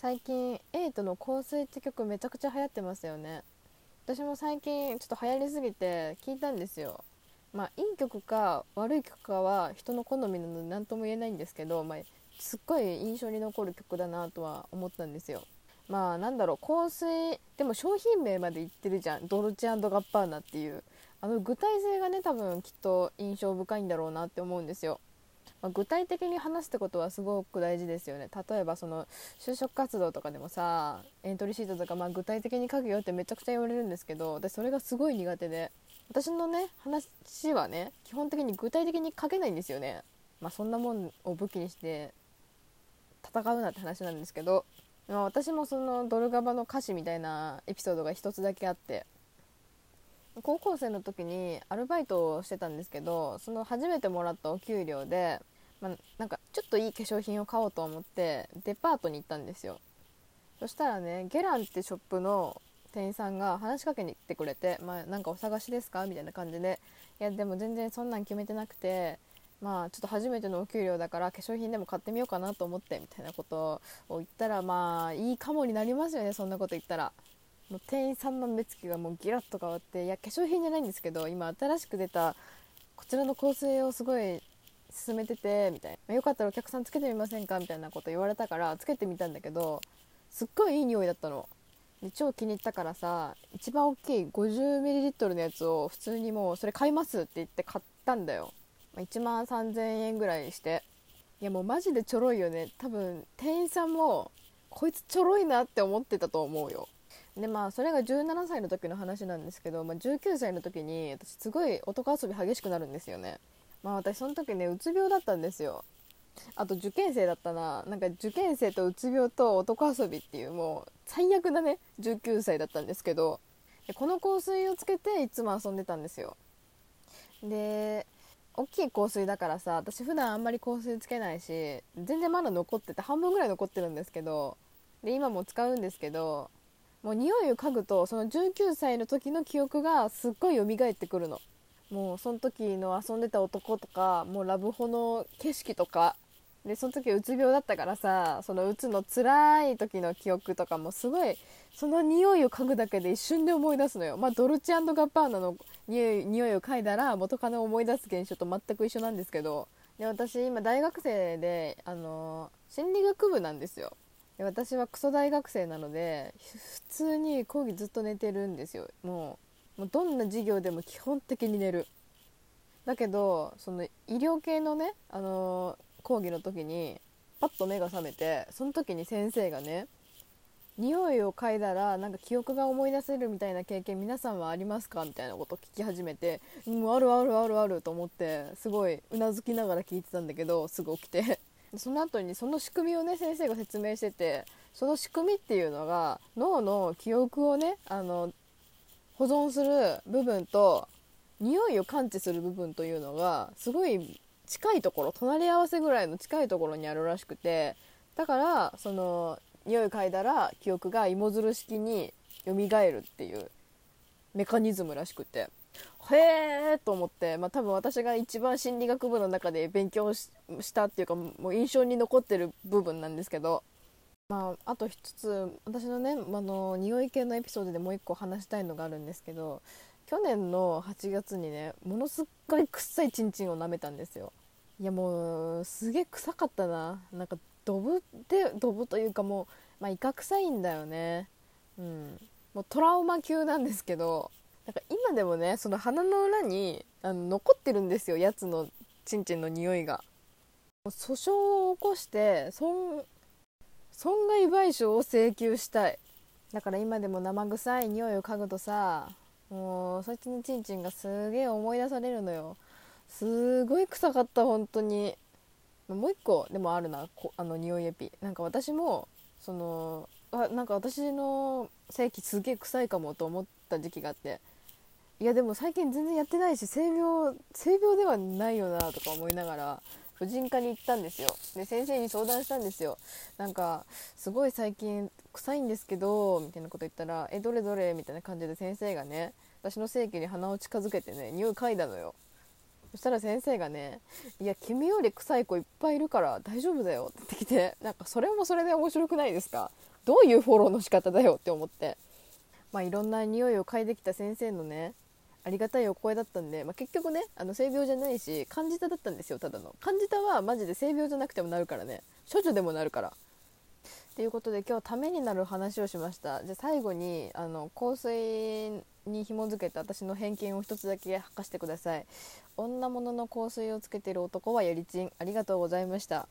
最近エイトの香水って曲めちゃくちゃ流行ってますよね。私も最近ちょっと流行りすぎて聞いたんですよ。まあいい曲か悪い曲かは人の好みなので何とも言えないんですけど、まあ、すっごい印象に残る曲だなとは思ったんですよ。まあなんだろう香水でも商品名まで言ってるじゃん。ドルチェガッパーナっていう。あの具体性がね多分きっと印象深いんだろうなって思うんですよ。まあ、具体的に話すってことはすごく大事ですよね。例えばその就職活動とかでもさエントリーシートとかまあ具体的に書くよってめちゃくちゃ言われるんですけど私それがすごい苦手で。私のね話はね基本的に具体的に書けないんですよね。まあそんなもんを武器にして戦うなって話なんですけど、まあ、私もそのドルガバの歌詞みたいなエピソードが一つだけあって。高校生の時にアルバイトをしてたんですけどその初めてもらったお給料で、まあ、なんかちょっといい化粧品を買おうと思ってデパートに行ったんですよそしたらねゲランってショップの店員さんが話しかけに来てくれて「まあ、なんかお探しですか?」みたいな感じで「いやでも全然そんなん決めてなくてまあちょっと初めてのお給料だから化粧品でも買ってみようかなと思って」みたいなことを言ったらまあいいかもになりますよねそんなこと言ったら。もう店員さんの目つきがもうギラッと変わっていや化粧品じゃないんですけど今新しく出たこちらの香水をすごい勧めててみたいな。よかったらお客さんつけてみませんか？みたいなこと言われたからつけてみたんだけどすっごいいい匂いだったの。で超気に入ったからさ一番大きい 50ml のやつを普通にもうそれ買いますって言って買ったんだよ。ま1万3000円ぐらいして。いやもうマジでちょろいよね。多分店員さんもこいつちょろいなって思ってたと思うよ。でまあそれが17歳の時の話なんですけど、まあ、19歳の時に私すごい男遊び激しくなるんですよね。まあ私その時ねうつ病だったんですよ。あと受験生だったな。なんか受験生とうつ病と男遊びっていうもう最悪なね。19歳だったんですけど。この香水をつけていつも遊んでたんですよ。で大きい香水だからさ私普段あんまり香水つけないし全然まだ残ってて半分ぐらい残ってるんですけど。で今も使うんですけどもう匂いを嗅ぐとその19歳の時の記憶がすっごい蘇ってくるの。もうその時の遊んでた男とかもうラブホの景色とか。でその時うつ病だったからさそのうつの辛い時の記憶とかもすごいその匂いを嗅ぐだけで一瞬で思い出すのよ。まあドルチェガッパーナの匂い匂いを嗅いだら元カノを思い出す現象と全く一緒なんですけど。で私今大学生であの心理学部なんですよ。で私はクソ大学生なので普通に講義ずっと寝てるんですよ。もうもうどんな授業でも基本的に寝る。だけどその医療系のね、あのー、講義の時にパッと目が覚めてその時に先生がね匂いを嗅いだらなんか記憶が思い出せるみたいな経験皆さんはありますかみたいなことを聞き始めてもうあるあるあるあると思ってすごいうなずきながら聞いてたんだけどすぐ起きて。その後にその仕組みをね先生が説明しててその仕組みっていうのが脳の記憶をねあの保存する部分と匂いを感知する部分というのがすごい近いところ隣り合わせぐらいの近いところにあるらしくてだからその匂い嗅いだら記憶が芋づる式に蘇るっていうメカニズムらしくて。へえと思って、まあ、多分私が一番心理学部の中で勉強したっていうかもう印象に残ってる部分なんですけど、まあ、あと一つ私のねあの匂い系のエピソードでもう一個話したいのがあるんですけど去年の8月にねものすっごい臭いチンチンを舐めたんですよ。いやもうすげえ臭かったな。なんかドブでドブというかもう、まあ、イカ臭いんだよね。うん。もうトラウマ級なんですけどなんか今でもねその鼻の裏にあの残ってるんですよやつのちんちんの匂いが。訴訟を起こして損損害賠償を請求したい。だから今でも生臭い匂いを嗅ぐとさもうそいつのちんちんがすげえ思い出されるのよ。すごい臭かった本当に。もう一個でもあるなあの匂いエピ。なんか私もそのあなんか私の性器すげえ臭いかもと思った時期があって。いやでも最近全然やってないし性病性病ではないよなとか思いながら婦人科に行ったんですよ。で先生に相談したんですよ。なんかすごい最近臭いんですけどみたいなこと言ったらえどれどれ？みたいな感じで先生がね私の性器に鼻を近づけてね匂い嗅いだのよ。そしたら先生がね「いや君より臭い子いっぱいいるから大丈夫だよ」って言ってきてなんかそれもそれで面白くないですか？どういうフォローの仕方だよって思って。まあいろんな匂いを嗅いできた先生のねありがたいお声だったんで、まあ、結局ねあの性病じゃないし漢字ただったんですよただの。漢字たはマジで性病じゃなくてもなるからね。処女でもなるから。ということで今日ためになる話をしました。じゃ最後にあの香水に紐づけた私の偏見を一つだけ吐かしてください。女物の香水をつけてる男はやりちんありがとうございました。